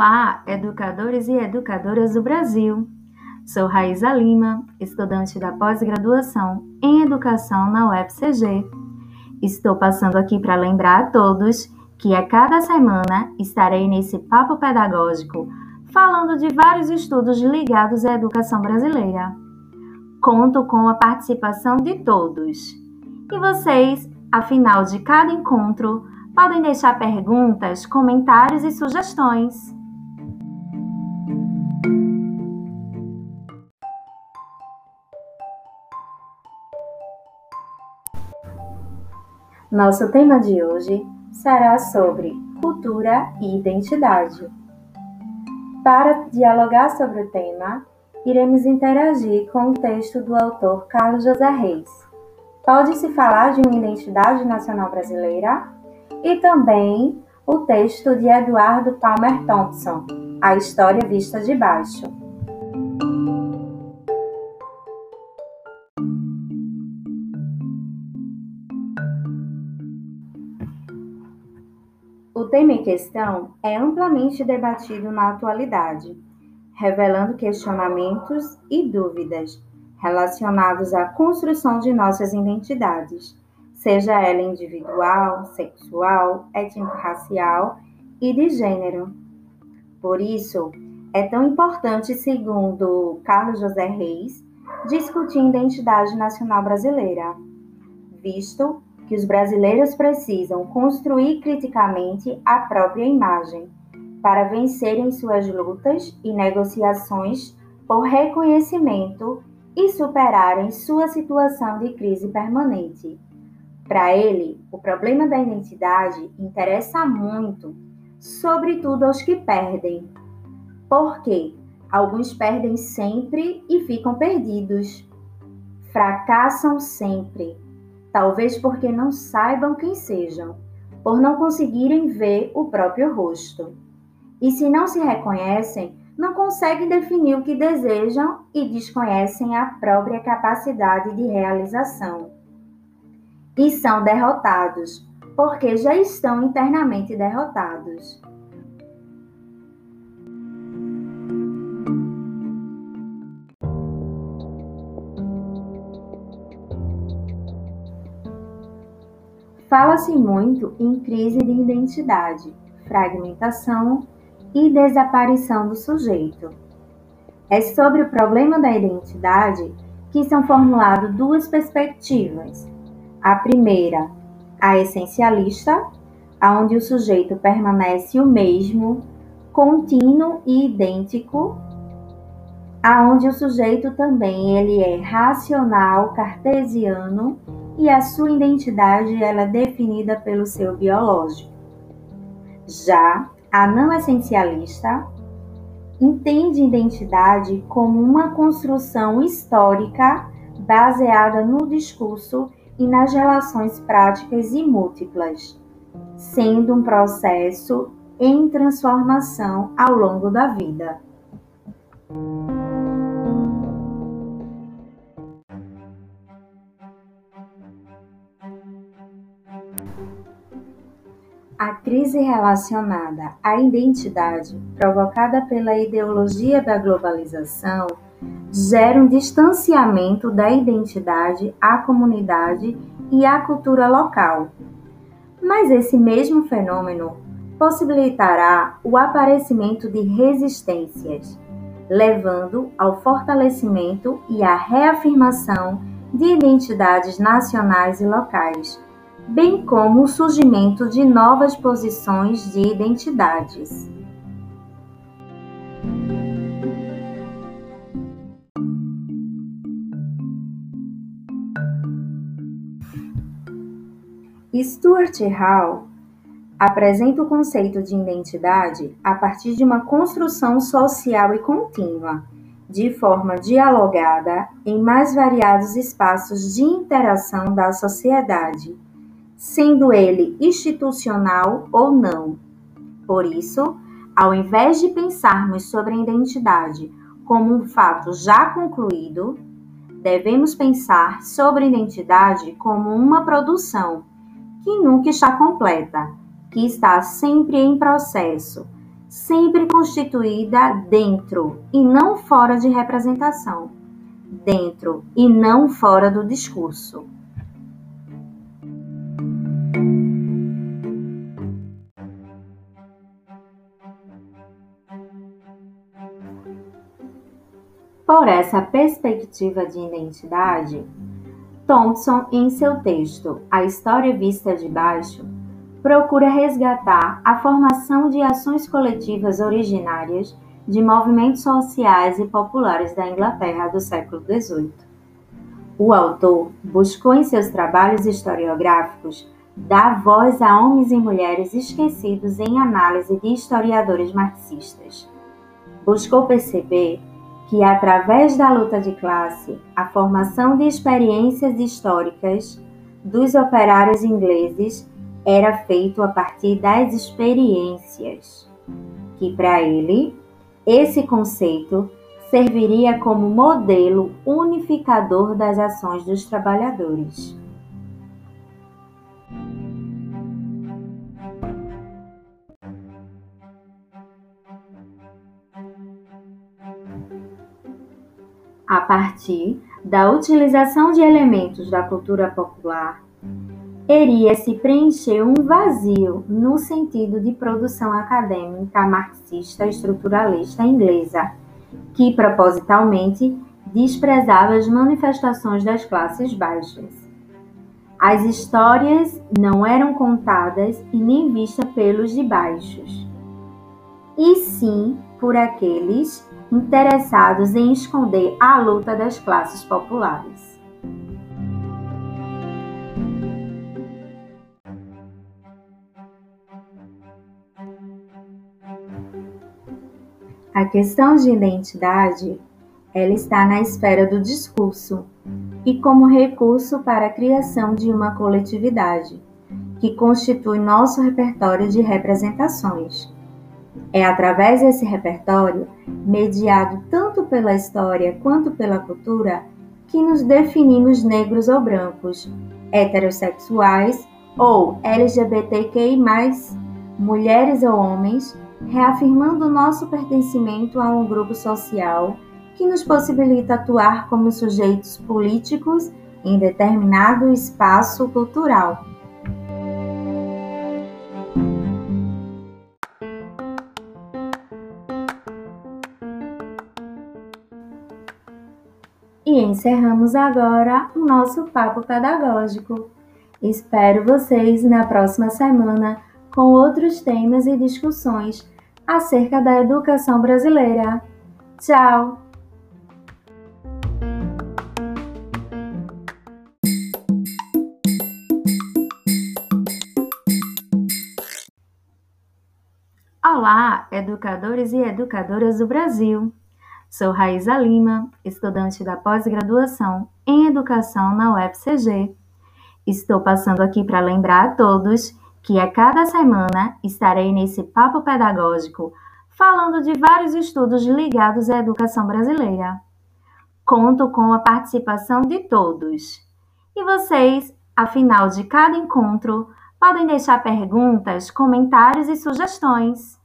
Olá, educadores e educadoras do Brasil! Sou Raíza Lima, estudante da pós-graduação em Educação na UFCG. Estou passando aqui para lembrar a todos que a cada semana estarei nesse papo pedagógico falando de vários estudos ligados à educação brasileira. Conto com a participação de todos. E vocês, afinal de cada encontro, podem deixar perguntas, comentários e sugestões. Nosso tema de hoje será sobre cultura e identidade. Para dialogar sobre o tema, iremos interagir com o texto do autor Carlos José Reis. Pode-se falar de uma identidade nacional brasileira? e também o texto de Eduardo Palmer Thompson, A História Vista de Baixo. Tema em questão é amplamente debatido na atualidade, revelando questionamentos e dúvidas relacionados à construção de nossas identidades seja ela individual, sexual, étnico-racial e de gênero. Por isso, é tão importante, segundo Carlos José Reis, discutir identidade nacional brasileira, visto que os brasileiros precisam construir criticamente a própria imagem para vencerem suas lutas e negociações por reconhecimento e superarem sua situação de crise permanente. Para ele, o problema da identidade interessa muito, sobretudo aos que perdem. Porque alguns perdem sempre e ficam perdidos. Fracassam sempre, talvez porque não saibam quem sejam, por não conseguirem ver o próprio rosto. E se não se reconhecem, não conseguem definir o que desejam e desconhecem a própria capacidade de realização e são derrotados, porque já estão internamente derrotados. Fala-se muito em crise de identidade, fragmentação e desaparição do sujeito. É sobre o problema da identidade que são formuladas duas perspectivas, a primeira, a essencialista, aonde o sujeito permanece o mesmo, contínuo e idêntico, aonde o sujeito também ele é racional, cartesiano e a sua identidade ela é definida pelo seu biológico. Já a não essencialista entende identidade como uma construção histórica baseada no discurso e nas relações práticas e múltiplas, sendo um processo em transformação ao longo da vida. Crise relacionada à identidade provocada pela ideologia da globalização gera um distanciamento da identidade à comunidade e à cultura local. Mas esse mesmo fenômeno possibilitará o aparecimento de resistências, levando ao fortalecimento e à reafirmação de identidades nacionais e locais, bem como o surgimento de novas posições de identidades. Stuart Hall apresenta o conceito de identidade a partir de uma construção social e contínua, de forma dialogada em mais variados espaços de interação da sociedade, sendo ele institucional ou não. Por isso, ao invés de pensarmos sobre a identidade como um fato já concluído, devemos pensar sobre a identidade como uma produção que nunca está completa, que está sempre em processo, sempre constituída dentro e não fora de representação, dentro e não fora do discurso. Por essa perspectiva de identidade, Thompson, em seu texto A História Vista de Baixo, procura resgatar a formação de ações coletivas originárias de movimentos sociais e populares da Inglaterra do século XVIII. O autor buscou em seus trabalhos historiográficos dar voz a homens e mulheres esquecidos em análise de historiadores marxistas. Buscou perceber que, através da luta de classe, a formação de experiências históricas dos operários ingleses era feito a partir das experiências, que para ele esse conceito serviria como modelo unificador das ações dos trabalhadores. A partir da utilização de elementos da cultura popular, iria-se preencher um vazio no sentido de produção acadêmica marxista estruturalista inglesa, que propositalmente desprezava as manifestações das classes baixas. As histórias não eram contadas e nem vistas pelos de baixos, e sim por aqueles interessados em esconder a luta das classes populares. A questão de identidade, ela está na esfera do discurso e como recurso para a criação de uma coletividade, que constitui nosso repertório de representações é através desse repertório, mediado tanto pela história quanto pela cultura, que nos definimos negros ou brancos, heterossexuais ou LGBTQI, mulheres ou homens, reafirmando nosso pertencimento a um grupo social que nos possibilita atuar como sujeitos políticos em determinado espaço cultural. Encerramos agora o nosso papo pedagógico. Espero vocês na próxima semana com outros temas e discussões acerca da educação brasileira. Tchau! Olá, educadores e educadoras do Brasil! Sou Raíza Lima, estudante da pós-graduação em Educação na UFCG. Estou passando aqui para lembrar a todos que a cada semana estarei nesse papo pedagógico falando de vários estudos ligados à educação brasileira. Conto com a participação de todos. E vocês, afinal de cada encontro, podem deixar perguntas, comentários e sugestões.